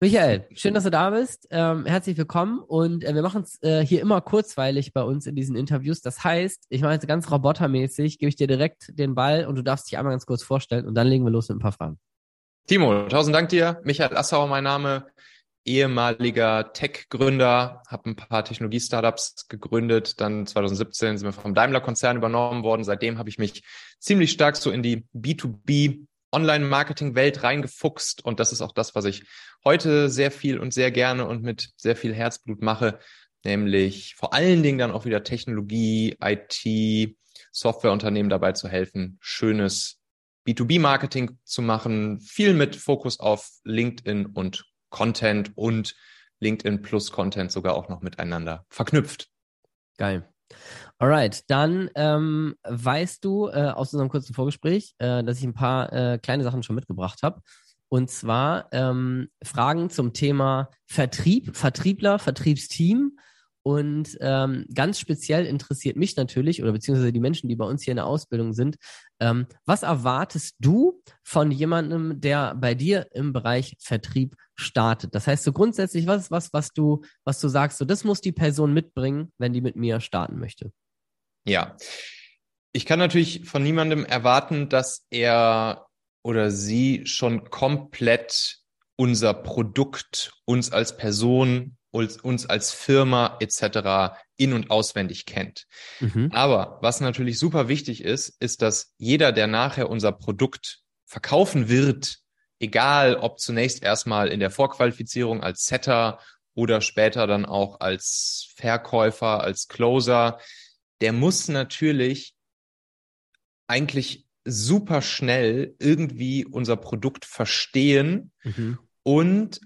Michael, schön, dass du da bist. Ähm, herzlich willkommen. Und äh, wir machen es äh, hier immer kurzweilig bei uns in diesen Interviews. Das heißt, ich mache jetzt ganz robotermäßig, gebe ich dir direkt den Ball und du darfst dich einmal ganz kurz vorstellen und dann legen wir los mit ein paar Fragen. Timo, tausend Dank dir. Michael Assauer, mein Name, ehemaliger Tech-Gründer, habe ein paar Technologie-Startups gegründet. Dann 2017 sind wir vom Daimler-Konzern übernommen worden. Seitdem habe ich mich ziemlich stark so in die B2B Online-Marketing-Welt reingefuchst. Und das ist auch das, was ich heute sehr viel und sehr gerne und mit sehr viel Herzblut mache, nämlich vor allen Dingen dann auch wieder Technologie, IT, Softwareunternehmen dabei zu helfen, schönes B2B-Marketing zu machen, viel mit Fokus auf LinkedIn und Content und LinkedIn plus Content sogar auch noch miteinander verknüpft. Geil. Alright, dann ähm, weißt du äh, aus unserem kurzen Vorgespräch, äh, dass ich ein paar äh, kleine Sachen schon mitgebracht habe. Und zwar ähm, Fragen zum Thema Vertrieb, Vertriebler, Vertriebsteam. Und ähm, ganz speziell interessiert mich natürlich, oder beziehungsweise die Menschen, die bei uns hier in der Ausbildung sind, ähm, was erwartest du von jemandem, der bei dir im Bereich Vertrieb startet? Das heißt so grundsätzlich, was ist was, was du, was du sagst, so das muss die Person mitbringen, wenn die mit mir starten möchte? Ja. Ich kann natürlich von niemandem erwarten, dass er oder sie schon komplett unser Produkt, uns als Person, uns, uns als Firma etc. in und auswendig kennt. Mhm. Aber was natürlich super wichtig ist, ist, dass jeder, der nachher unser Produkt verkaufen wird, egal ob zunächst erstmal in der Vorqualifizierung als Setter oder später dann auch als Verkäufer, als Closer, der muss natürlich eigentlich super schnell irgendwie unser Produkt verstehen mhm. und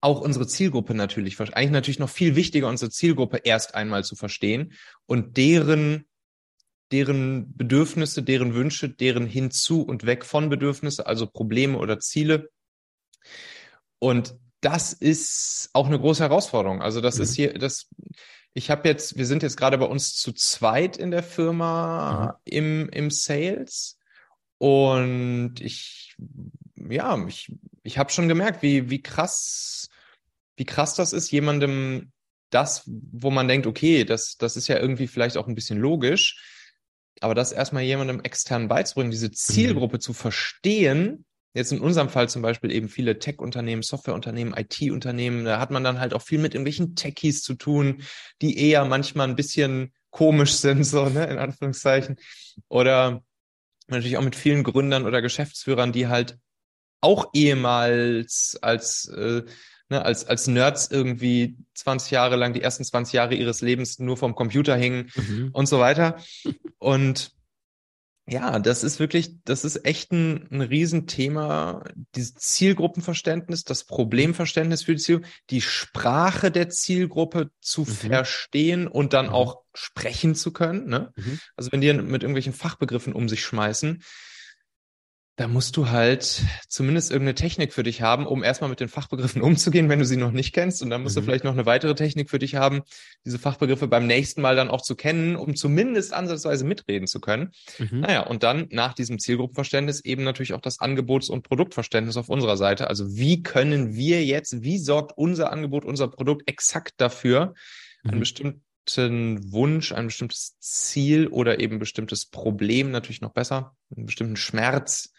auch unsere Zielgruppe natürlich, eigentlich natürlich noch viel wichtiger, unsere Zielgruppe erst einmal zu verstehen und deren, deren Bedürfnisse, deren Wünsche, deren hinzu und weg von Bedürfnisse, also Probleme oder Ziele. Und das ist auch eine große Herausforderung. Also das mhm. ist hier, das, ich habe jetzt, wir sind jetzt gerade bei uns zu zweit in der Firma mhm. im, im Sales und ich, ja, ich, ich habe schon gemerkt, wie, wie krass, wie krass das ist, jemandem das, wo man denkt, okay, das, das ist ja irgendwie vielleicht auch ein bisschen logisch, aber das erstmal jemandem extern beizubringen, diese mhm. Zielgruppe mhm. zu verstehen, Jetzt in unserem Fall zum Beispiel eben viele Tech-Unternehmen, Software-Unternehmen, IT-Unternehmen, da hat man dann halt auch viel mit irgendwelchen Techies zu tun, die eher manchmal ein bisschen komisch sind, so, ne, in Anführungszeichen. Oder natürlich auch mit vielen Gründern oder Geschäftsführern, die halt auch ehemals als, äh, ne, als, als Nerds irgendwie 20 Jahre lang, die ersten 20 Jahre ihres Lebens nur vom Computer hingen mhm. und so weiter. Und ja, das ist wirklich, das ist echt ein, ein Riesenthema. Dieses Zielgruppenverständnis, das Problemverständnis für die Zielgruppe, die Sprache der Zielgruppe zu mhm. verstehen und dann mhm. auch sprechen zu können. Ne? Mhm. Also wenn die mit irgendwelchen Fachbegriffen um sich schmeißen, da musst du halt zumindest irgendeine Technik für dich haben, um erstmal mit den Fachbegriffen umzugehen, wenn du sie noch nicht kennst. Und dann musst mhm. du vielleicht noch eine weitere Technik für dich haben, diese Fachbegriffe beim nächsten Mal dann auch zu kennen, um zumindest ansatzweise mitreden zu können. Mhm. Naja, und dann nach diesem Zielgruppenverständnis eben natürlich auch das Angebots- und Produktverständnis auf unserer Seite. Also wie können wir jetzt, wie sorgt unser Angebot, unser Produkt exakt dafür, mhm. einen bestimmten Wunsch, ein bestimmtes Ziel oder eben bestimmtes Problem natürlich noch besser, einen bestimmten Schmerz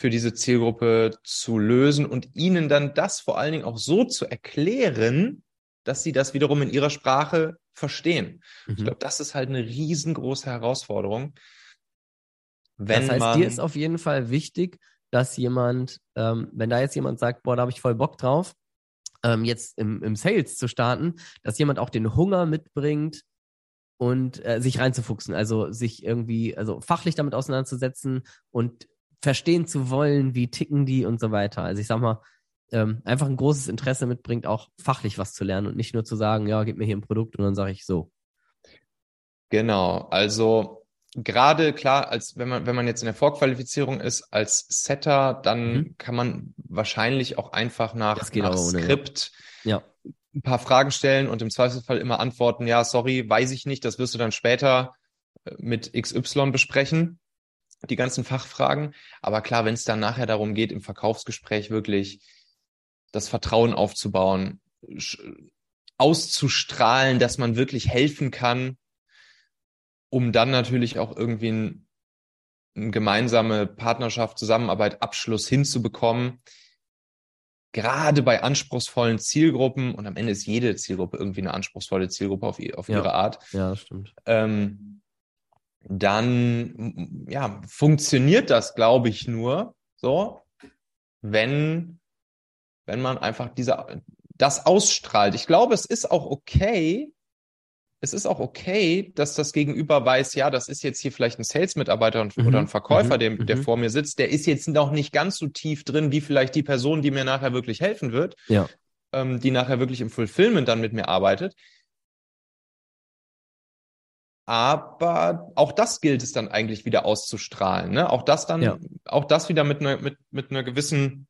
für diese Zielgruppe zu lösen und ihnen dann das vor allen Dingen auch so zu erklären, dass sie das wiederum in ihrer Sprache verstehen. Mhm. Ich glaube, das ist halt eine riesengroße Herausforderung. Wenn das heißt, man, dir ist auf jeden Fall wichtig, dass jemand, ähm, wenn da jetzt jemand sagt, boah, da habe ich voll Bock drauf, ähm, jetzt im, im Sales zu starten, dass jemand auch den Hunger mitbringt und äh, sich reinzufuchsen, also sich irgendwie, also fachlich damit auseinanderzusetzen und verstehen zu wollen, wie ticken die und so weiter. Also ich sag mal, ähm, einfach ein großes Interesse mitbringt, auch fachlich was zu lernen und nicht nur zu sagen, ja, gib mir hier ein Produkt und dann sage ich so. Genau, also gerade klar, als wenn man, wenn man jetzt in der Vorqualifizierung ist als Setter, dann mhm. kann man wahrscheinlich auch einfach nach, nach Skript ja. ein paar Fragen stellen und im Zweifelsfall immer antworten, ja, sorry, weiß ich nicht, das wirst du dann später äh, mit XY besprechen die ganzen Fachfragen. Aber klar, wenn es dann nachher darum geht, im Verkaufsgespräch wirklich das Vertrauen aufzubauen, auszustrahlen, dass man wirklich helfen kann, um dann natürlich auch irgendwie ein, eine gemeinsame Partnerschaft, Zusammenarbeit, Abschluss hinzubekommen. Gerade bei anspruchsvollen Zielgruppen, und am Ende ist jede Zielgruppe irgendwie eine anspruchsvolle Zielgruppe auf, auf Ja. ihre Art, Ja, stimmt. ähm, dann ja, funktioniert das, glaube ich, nur so, wenn, wenn man einfach diese, das ausstrahlt. Ich glaube, es ist auch okay, es ist auch okay, dass das Gegenüber weiß, ja, das ist jetzt hier vielleicht ein Sales-Mitarbeiter Mhm, oder ein Verkäufer, mhm, der, der mhm. vor mir sitzt, der ist jetzt noch nicht ganz so tief drin, wie vielleicht die Person, die mir nachher wirklich helfen wird, Ja. ähm, die nachher wirklich im Fulfillment dann mit mir arbeitet. Aber auch das gilt es dann eigentlich wieder auszustrahlen. Ne? Auch das dann, Ja. auch das wieder mit einer, mit, mit einer gewissen,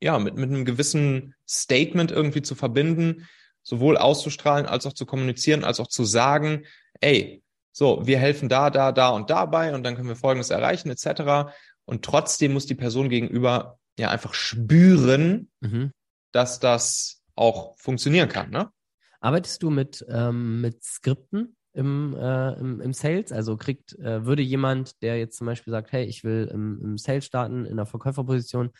ja, mit, mit einem gewissen Statement irgendwie zu verbinden, sowohl auszustrahlen, als auch zu kommunizieren, als auch zu sagen, ey, so, wir helfen da, da, da und dabei und dann können wir Folgendes erreichen, etc. Und trotzdem muss die Person gegenüber ja einfach spüren, Mhm. dass das auch funktionieren kann. Ne? Arbeitest du mit, ähm, mit Skripten im, äh, im, im Sales? Also kriegt, äh, würde jemand, der jetzt zum Beispiel sagt, hey, ich will im, im Sales starten, in der Verkäuferposition,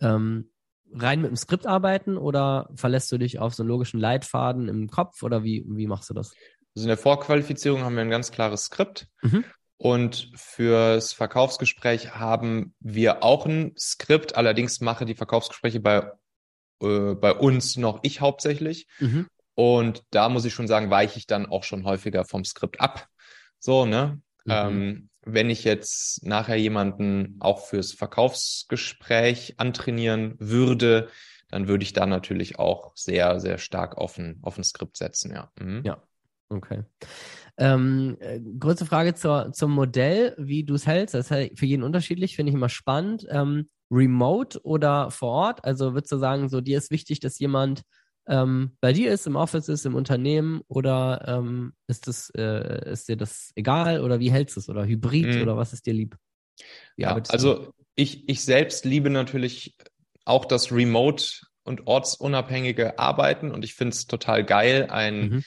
ähm, rein mit dem Skript arbeiten oder verlässt du dich auf so einen logischen Leitfaden im Kopf oder wie, wie machst du das? Also in der Vorqualifizierung haben wir ein ganz klares Skript. Mhm. Und fürs Verkaufsgespräch haben wir auch ein Skript. Allerdings mache die Verkaufsgespräche bei, äh, bei uns noch ich hauptsächlich. Mhm. Und da muss ich schon sagen, weiche ich dann auch schon häufiger vom Skript ab. So, ne? Mhm. Ähm, wenn ich jetzt nachher jemanden auch fürs Verkaufsgespräch antrainieren würde, dann würde ich da natürlich auch sehr, sehr stark auf ein, auf ein Skript setzen, ja. Mhm. Ja. Okay. Ähm, äh, kurze Frage zur, zum Modell, wie du es hältst. Das ist halt für jeden unterschiedlich, finde ich immer spannend. Ähm, remote oder vor Ort? Also würdest du sagen, so dir ist wichtig, dass jemand ähm, bei dir ist, im Office ist, im Unternehmen oder ähm, ist, das, äh, ist dir das egal oder wie hältst du es? Oder Hybrid Mhm. oder was ist dir lieb? Wie Ja, also ich, ich selbst liebe natürlich auch das Remote und ortsunabhängige Arbeiten und ich finde es total geil, ein, Mhm.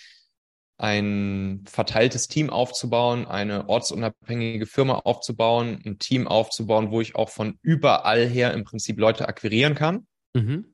ein verteiltes Team aufzubauen, eine ortsunabhängige Firma aufzubauen, ein Team aufzubauen, wo ich auch von überall her im Prinzip Leute akquirieren kann. Mhm.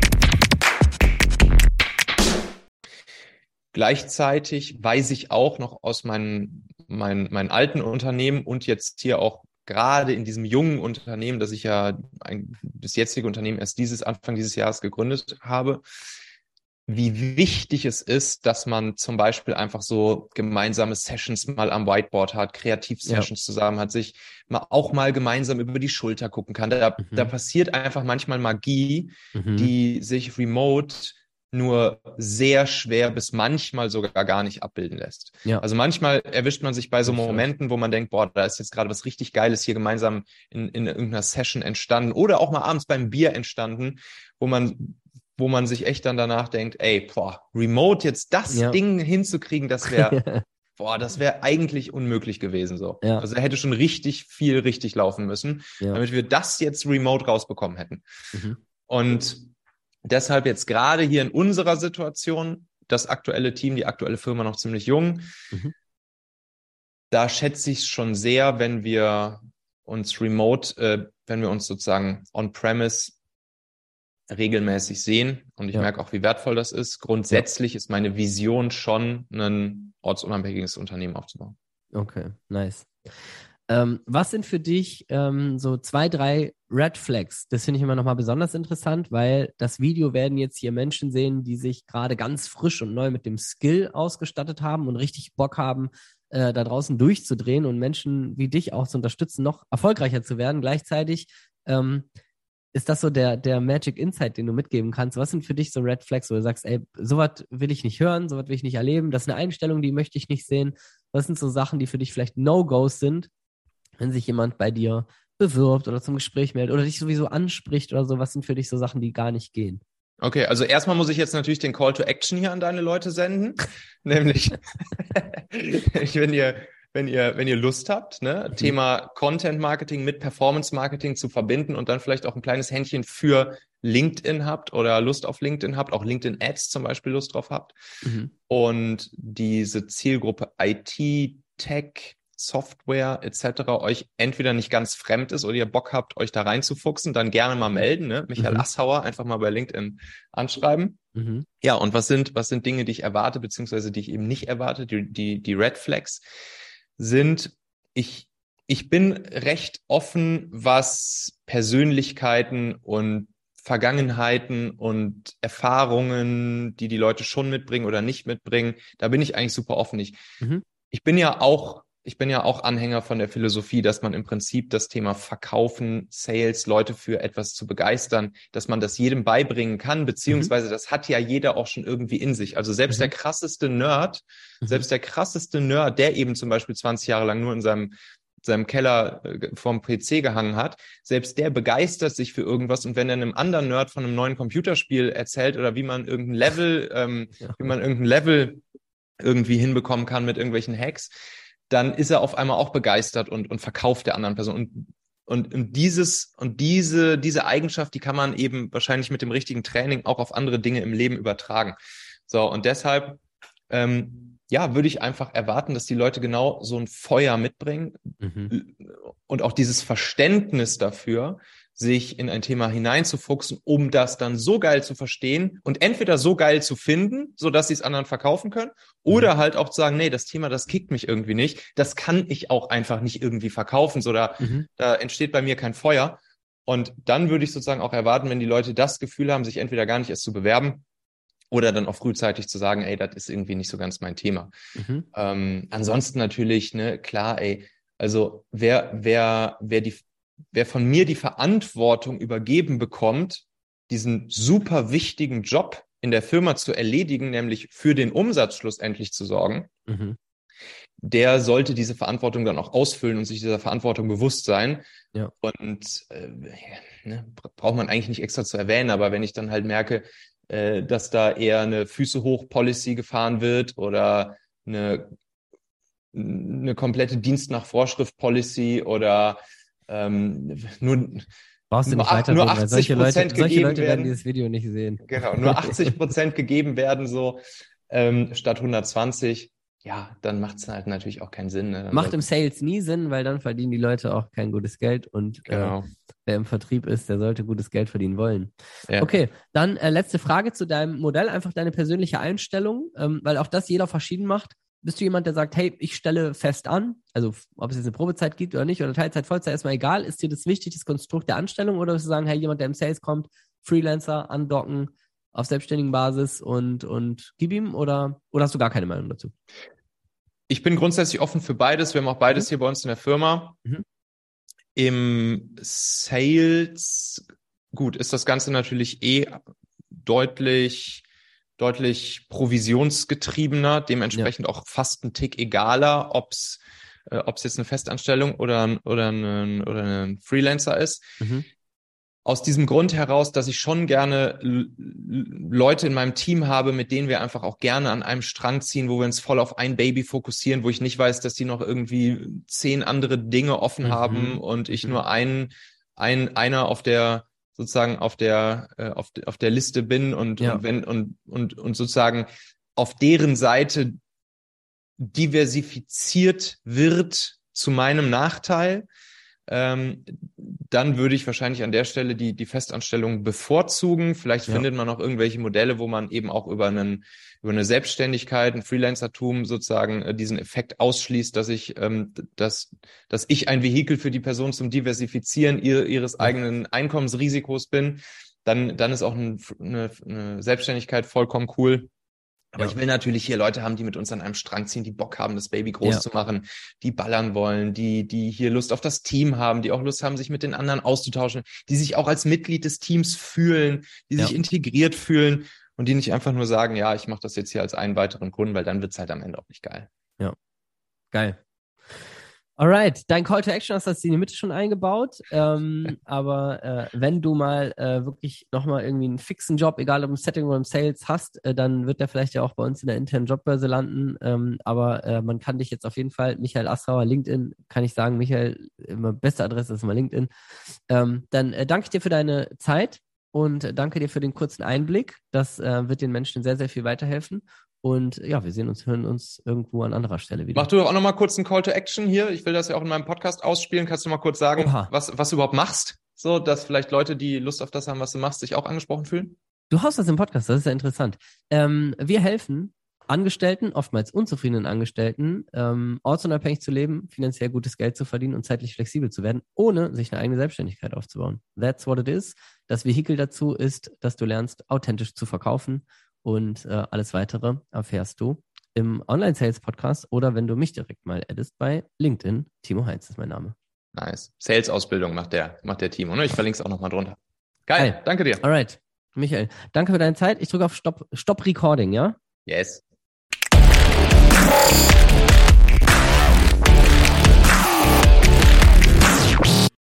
Gleichzeitig weiß ich auch noch aus meinen, meinen, meinen alten Unternehmen und jetzt hier auch gerade in diesem jungen Unternehmen, das ich ja ein, das jetzige Unternehmen erst dieses Anfang dieses Jahres gegründet habe, wie wichtig es ist, dass man zum Beispiel einfach so gemeinsame Sessions mal am Whiteboard hat, Kreativ-Sessions zusammen hat, sich mal auch mal gemeinsam über die Schulter gucken kann. Da, Mhm. da passiert einfach manchmal Magie, Mhm. die sich remote nur sehr schwer bis manchmal sogar gar nicht abbilden lässt. Ja. Also manchmal erwischt man sich bei so. Momenten, wo man denkt, boah, da ist jetzt gerade was richtig Geiles hier gemeinsam in, in irgendeiner Session entstanden oder auch mal abends beim Bier entstanden, wo man wo man sich echt dann danach denkt, ey, boah, remote jetzt das Ja. Ding hinzukriegen, das wäre, boah, das wäre eigentlich unmöglich gewesen so. Ja. Also da hätte schon richtig viel richtig laufen müssen, damit wir das jetzt remote rausbekommen hätten. Mhm. Und deshalb jetzt gerade hier in unserer Situation, das aktuelle Team, die aktuelle Firma noch ziemlich jung, Mhm. da schätze ich es schon sehr, wenn wir uns remote, äh, wenn wir uns sozusagen on-premise regelmäßig sehen und ich Ja. merke auch, wie wertvoll das ist. Grundsätzlich ist meine Vision schon, ein ortsunabhängiges Unternehmen aufzubauen. Okay, nice. Ähm, was sind für dich ähm, so zwei, drei Red Flags? Das finde ich immer nochmal besonders interessant, weil das Video werden jetzt hier Menschen sehen, die sich gerade ganz frisch und neu mit dem Skill ausgestattet haben und richtig Bock haben, äh, da draußen durchzudrehen und Menschen wie dich auch zu unterstützen, noch erfolgreicher zu werden. Gleichzeitig ähm, ist das so der, der Magic Insight, den du mitgeben kannst? Was sind für dich so Red Flags, wo du sagst, ey, sowas will ich nicht hören, sowas will ich nicht erleben, das ist eine Einstellung, die möchte ich nicht sehen? Was sind so Sachen, die für dich vielleicht No-Gos sind, wenn sich jemand bei dir bewirbt oder zum Gespräch meldet oder dich sowieso anspricht oder so? Was sind für dich so Sachen, die gar nicht gehen? Okay, also erstmal muss ich jetzt natürlich den Call to Action hier an deine Leute senden, nämlich wenn ihr wenn ihr wenn ihr Lust habt, ne, Thema Content Marketing mit Performance Marketing zu verbinden und dann vielleicht auch ein kleines Händchen für LinkedIn habt oder Lust auf LinkedIn habt, auch LinkedIn Ads zum Beispiel Lust drauf habt Mhm. und diese Zielgruppe IT, Tech, Software etc. euch entweder nicht ganz fremd ist oder ihr Bock habt, euch da reinzufuchsen, dann gerne mal melden. Ne? Michael Mhm. Assauer einfach mal bei LinkedIn anschreiben. Mhm. Ja, und was sind, was sind Dinge, die ich erwarte, beziehungsweise die ich eben nicht erwarte? Die, die, die Red Flags sind, ich, ich bin recht offen, was Persönlichkeiten und Vergangenheiten und Erfahrungen, die die Leute schon mitbringen oder nicht mitbringen, da bin ich eigentlich super offen. Ich, Mhm. ich bin ja auch, ich bin ja auch Anhänger von der Philosophie, dass man im Prinzip das Thema Verkaufen, Sales, Leute für etwas zu begeistern, dass man das jedem beibringen kann, beziehungsweise das hat ja jeder auch schon irgendwie in sich. Also selbst Mhm. der krasseste Nerd, Mhm. selbst der krasseste Nerd, der eben zum Beispiel 20 Jahre lang nur in seinem seinem Keller äh, vorm PC gehangen hat, selbst der begeistert sich für irgendwas und wenn er einem anderen Nerd von einem neuen Computerspiel erzählt oder wie man irgendein Level, ähm, Ja. wie man irgendein Level irgendwie hinbekommen kann mit irgendwelchen Hacks, dann ist er auf einmal auch begeistert und, und verkauft der anderen Person. Und, und, und dieses, und diese, diese Eigenschaft, die kann man eben wahrscheinlich mit dem richtigen Training auch auf andere Dinge im Leben übertragen. So, und deshalb, ähm, ja, würde ich einfach erwarten, dass die Leute genau so ein Feuer mitbringen Mhm. und auch dieses Verständnis dafür, sich in ein Thema hineinzufuchsen, um das dann so geil zu verstehen und entweder so geil zu finden, so dass sie es anderen verkaufen können, oder halt auch zu sagen, nee, das Thema, das kickt mich irgendwie nicht, das kann ich auch einfach nicht irgendwie verkaufen, so da, Mhm. da entsteht bei mir kein Feuer. Und dann würde ich sozusagen auch erwarten, wenn die Leute das Gefühl haben, sich entweder gar nicht erst zu bewerben oder dann auch frühzeitig zu sagen, ey, das ist irgendwie nicht so ganz mein Thema. Mhm. Ähm, ansonsten natürlich, ne, klar, ey, also wer, wer, wer die, wer von mir die Verantwortung übergeben bekommt, diesen super wichtigen Job in der Firma zu erledigen, nämlich für den Umsatz schlussendlich zu sorgen, Mhm. der sollte diese Verantwortung dann auch ausfüllen und sich dieser Verantwortung bewusst sein. Ja. Und äh, ne, braucht man eigentlich nicht extra zu erwähnen, aber wenn ich dann halt merke, äh, dass da eher eine Füße hoch Policy gefahren wird oder eine, eine komplette Dienst nach Vorschrift Policy oder ähm, nur Brauchst du Nur nicht nur weil solche 80% Leute, solche gegeben Leute werden werden. dieses Video nicht sehen. genau nur 80 Prozent gegeben werden so ähm, statt 120, ja, dann macht es halt natürlich auch keinen Sinn. Ne? Macht im Sales nie Sinn, weil dann verdienen die Leute auch kein gutes Geld und äh, genau. wer im Vertrieb ist, der sollte gutes Geld verdienen wollen. Ja. Okay, dann äh, letzte Frage zu deinem Modell, einfach deine persönliche Einstellung, ähm, weil auch das jeder verschieden macht. Bist du jemand, der sagt, hey, ich stelle fest an, also ob es jetzt eine Probezeit gibt oder nicht, oder Teilzeit, Vollzeit, erstmal egal, ist dir das wichtig, das Konstrukt der Anstellung, oder würdest du sagen, hey, jemand, der im Sales kommt, Freelancer, andocken, auf selbstständigen Basis und, und gib ihm, oder, oder hast du gar keine Meinung dazu? Ich bin grundsätzlich offen für beides. Wir haben auch beides hier bei uns in der Firma. Mhm. Im Sales, gut, ist das Ganze natürlich eh deutlich, deutlich provisionsgetriebener, dementsprechend auch fast ein Tick egaler, ob's äh, ob's jetzt eine Festanstellung oder, ein- oder, ein, oder ein Freelancer ist. Mhm. Aus diesem Grund heraus, dass ich schon gerne Leute in meinem Team habe, mit denen wir einfach auch gerne an einem Strang ziehen, wo wir uns voll auf ein Baby fokussieren, wo ich nicht weiß, dass die noch irgendwie zehn andere Dinge offen Mhm. haben und ich Mhm. nur ein, ein, einer auf der sozusagen auf der äh, auf, auf der Liste bin und, Ja. und wenn und und und sozusagen auf deren Seite diversifiziert wird zu meinem Nachteil ähm, dann würde ich wahrscheinlich an der Stelle die, die Festanstellung bevorzugen. Vielleicht Ja. findet man auch irgendwelche Modelle, wo man eben auch über einen, über eine Selbstständigkeit, ein Freelancertum sozusagen äh, diesen Effekt ausschließt, dass ich, ähm, dass, dass ich ein Vehikel für die Person zum Diversifizieren ihr, ihres eigenen Einkommensrisikos bin. Dann, dann ist auch ein, eine, eine Selbstständigkeit vollkommen cool. Aber Ja. ich will natürlich hier Leute haben, die mit uns an einem Strang ziehen, die Bock haben, das Baby groß Ja. zu machen, die ballern wollen, die, die hier Lust auf das Team haben, die auch Lust haben, sich mit den anderen auszutauschen, die sich auch als Mitglied des Teams fühlen, die Ja. sich integriert fühlen und die nicht einfach nur sagen, ja, ich mache das jetzt hier als einen weiteren Kunden, weil dann wird's halt am Ende auch nicht geil. Geil. Alright, dein Call to Action hast du in die Mitte schon eingebaut. Ähm, aber äh, wenn du mal äh, wirklich nochmal irgendwie einen fixen Job, egal ob im Setting oder im Sales hast, äh, dann wird der vielleicht ja auch bei uns in der internen Jobbörse landen. Ähm, aber äh, man kann dich jetzt auf jeden Fall, Michael Assauer, LinkedIn, kann ich sagen, Michael, immer beste Adresse ist immer LinkedIn. Ähm, dann äh, danke ich dir für deine Zeit und danke dir für den kurzen Einblick. Das äh, wird den Menschen sehr, sehr viel weiterhelfen. Und ja, wir sehen uns, hören uns irgendwo an anderer Stelle wieder. Mach du auch nochmal kurz einen Call to Action hier. Ich will das ja auch in meinem Podcast ausspielen. Kannst du mal kurz sagen, Oha. was, was du überhaupt machst? So, dass vielleicht Leute, die Lust auf das haben, was du machst, sich auch angesprochen fühlen? Du hast das im Podcast, das ist ja interessant. Ähm, wir helfen Angestellten, oftmals unzufriedenen Angestellten, ähm, ortsunabhängig zu leben, finanziell gutes Geld zu verdienen und zeitlich flexibel zu werden, ohne sich eine eigene Selbstständigkeit aufzubauen. That's what it is. Das Vehikel dazu ist, dass du lernst, authentisch zu verkaufen und äh, alles weitere erfährst du im Online-Sales-Podcast oder wenn du mich direkt mal addest bei LinkedIn. Timo Heinz ist mein Name. Nice. Sales-Ausbildung macht der, macht der Timo. Ne? Ich verlinke es auch nochmal drunter. Geil. Geil. Danke dir. Alright. Michael, danke für deine Zeit. Ich drücke auf Stop, Stop Recording, ja? Yes.